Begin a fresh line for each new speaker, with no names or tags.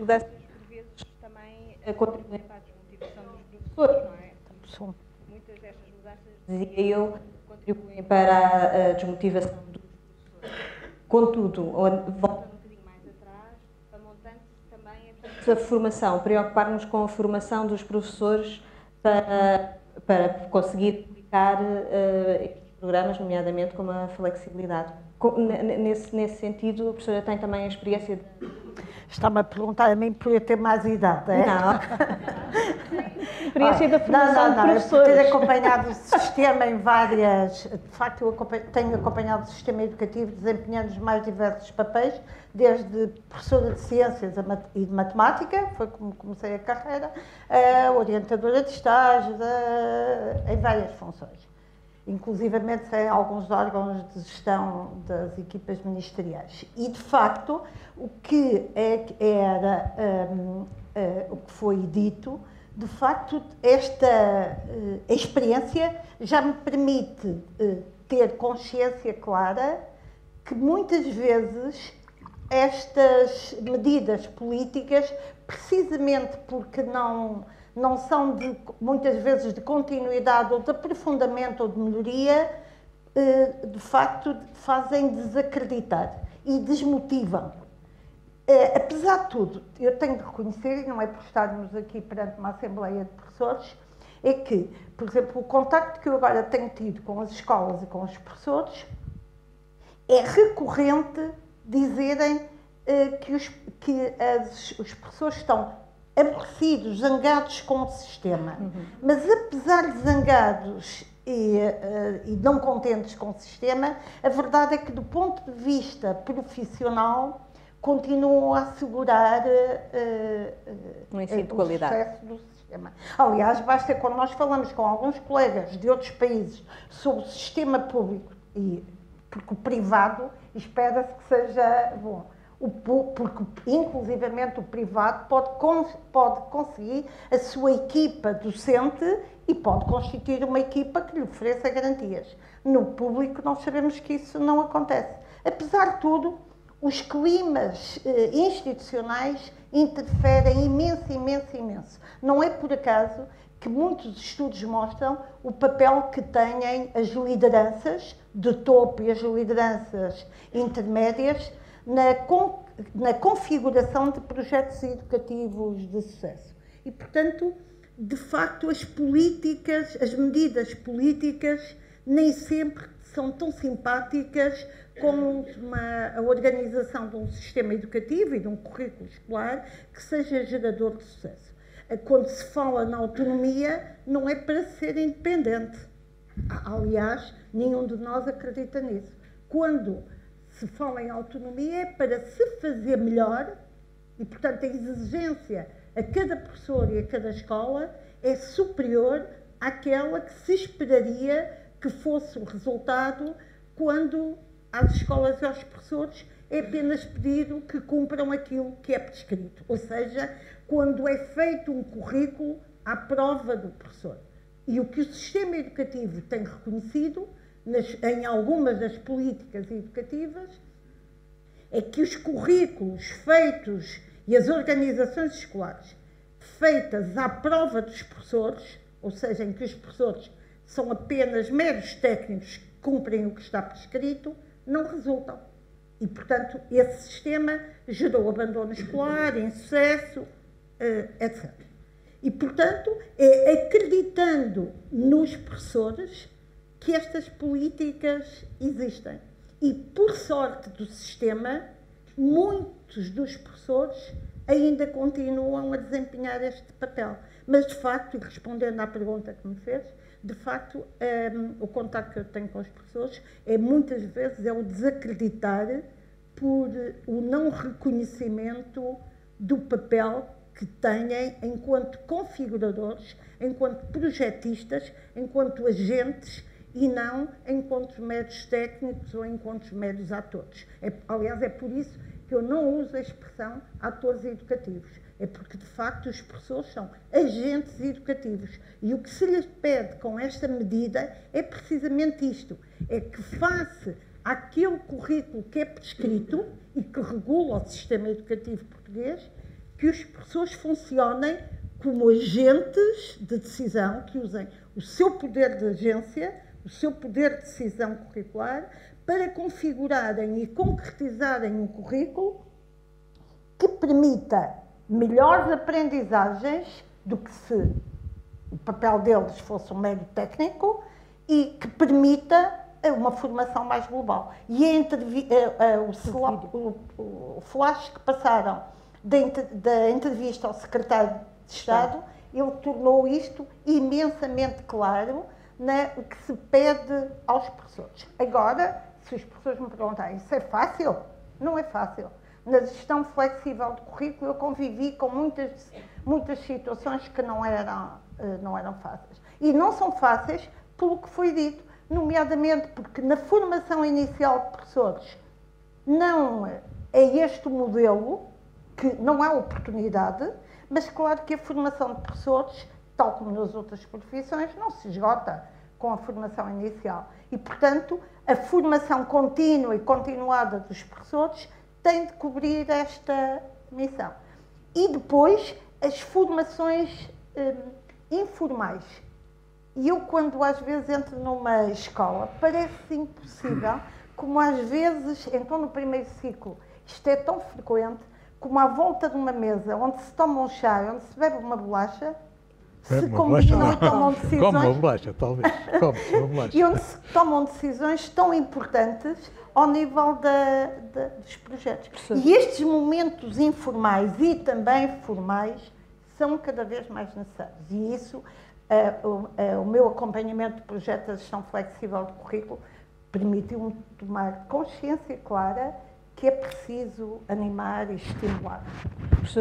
mudanças, por vezes, também uh, contribuem para a desmotivação dos professores, não é? Sim. Muitas destas mudanças, dizia eu, contribuem para a desmotivação dos professores. Contudo, voltando um bocadinho mais atrás, a montante também é a formação, preocupar-nos com a formação dos professores para, para conseguir publicar uh, estes programas, nomeadamente com a flexibilidade. Nesse, nesse sentido, a professora tem também a experiência de...
Está-me a perguntar a mim por eu ter mais idade, é?
Não. experiência da formação não, não, não. de professores.
Eu ter acompanhado o sistema em várias... De facto, eu tenho acompanhado o sistema educativo desempenhando os mais diversos papéis, desde professora de ciências e de matemática, foi como comecei a carreira, a orientadora de estágios, em várias funções inclusivamente em alguns órgãos de gestão das equipas ministeriais. E, de facto, o que é, era um, uh, eh, o que foi dito, de facto, esta uh, experiência já me permite uh, ter consciência clara que muitas vezes estas medidas políticas, precisamente porque não não são de, muitas vezes de continuidade ou de aprofundamento ou de melhoria, eh, de facto fazem desacreditar e desmotivam. Eh, apesar de tudo, eu tenho de reconhecer, e não é por estarmos aqui perante uma Assembleia de Professores, é que, por exemplo, o contacto que eu agora tenho tido com as escolas e com os professores é recorrente dizerem eh, que, os, que as, os professores estão aborrecidos, zangados com o sistema. Uhum. Mas apesar de zangados e, uh, e, não contentes com o sistema, a verdade é que, do ponto de vista profissional, continuam a assegurar uh,
uh, um ensino de qualidade.
sucesso do sistema. Aliás, basta quando nós falamos com alguns colegas de outros países sobre o sistema público, e, porque o privado espera-se que seja bom o, porque inclusivamente o privado pode, pode conseguir a sua equipa docente e pode constituir uma equipa que lhe ofereça garantias. No público nós sabemos que isso não acontece. Apesar de tudo, os climas eh, institucionais interferem imenso, imenso, imenso. Não é por acaso que muitos estudos mostram o papel que têm as lideranças de topo e as lideranças intermédias na, con, na configuração de projetos educativos de sucesso. E, portanto, de facto, as políticas, as medidas políticas, nem sempre são tão simpáticas como uma, a organização de um sistema educativo e de um currículo escolar que seja gerador de sucesso. Quando se fala na autonomia, não é para ser independente. Aliás, nenhum de nós acredita nisso. Quando se fala em autonomia é para se fazer melhor e, portanto, a exigência a cada professor e a cada escola é superior àquela que se esperaria que fosse o resultado quando às escolas e aos professores é apenas pedido que cumpram aquilo que é prescrito, ou seja, quando é feito um currículo à prova do professor. E o que o sistema educativo tem reconhecido nas, em algumas das políticas educativas é que os currículos feitos e as organizações escolares feitas à prova dos professores, ou seja, em que os professores são apenas meros técnicos que cumprem o que está prescrito, não resultam. E, portanto, esse sistema gerou abandono escolar, insucesso, eh, etc. E, portanto, é acreditando nos professores que estas políticas existem. E, por sorte do sistema, muitos dos professores ainda continuam a desempenhar este papel. Mas, de facto, e respondendo à pergunta que me fez, de facto, um, ehm, o contato que eu tenho com os professores é muitas vezes é o desacreditar por o não reconhecimento do papel que têm enquanto configuradores, enquanto projetistas, enquanto agentes e não encontros meros técnicos ou encontros meros atores. É, aliás, é por isso que eu não uso a expressão atores educativos. É porque, de facto, os professores são agentes educativos. E o que se lhes pede com esta medida é precisamente isto: é que, face àquele currículo que é prescrito e que regula o sistema educativo português, que os professores funcionem como agentes de decisão, que usem o seu poder de agência, o seu poder de decisão curricular, para configurarem e concretizarem um currículo que permita melhores aprendizagens do que se o papel deles fosse um mero técnico e que permita uma formação mais global. E a, a, o, o, o, flash que passaram da, entrevista ao secretário de Estado, ele tornou isto imensamente claro na, o que se pede aos professores. Agora, se os professores me perguntarem, isso é fácil? Não é fácil. Na gestão flexível do currículo, eu convivi com muitas, muitas situações que não eram, eh, não eram fáceis. E não são fáceis pelo que foi dito, nomeadamente porque na formação inicial de professores não é este o modelo, que não há oportunidade, mas claro que a formação de professores, tal como nas outras profissões, não se esgota com a formação inicial. E, portanto, a formação contínua e continuada dos professores tem de cobrir esta missão. E depois, as formações hum, informais. E eu, quando às vezes entro numa escola, parece impossível, como às vezes, então no primeiro ciclo, isto é tão frequente, como à volta de uma mesa onde se toma um chá, onde se bebe uma bolacha, se combinam e tomam decisões. Como
uma bolacha, talvez. Como uma bolacha.
e onde se tomam decisões tão importantes ao nível da, da, dos projetos. Sim. E estes momentos informais e também formais são cada vez mais necessários. E isso, uh, o, uh, o meu acompanhamento de projetos de gestão flexível de currículo permitiu-me tomar consciência clara que é preciso animar e estimular.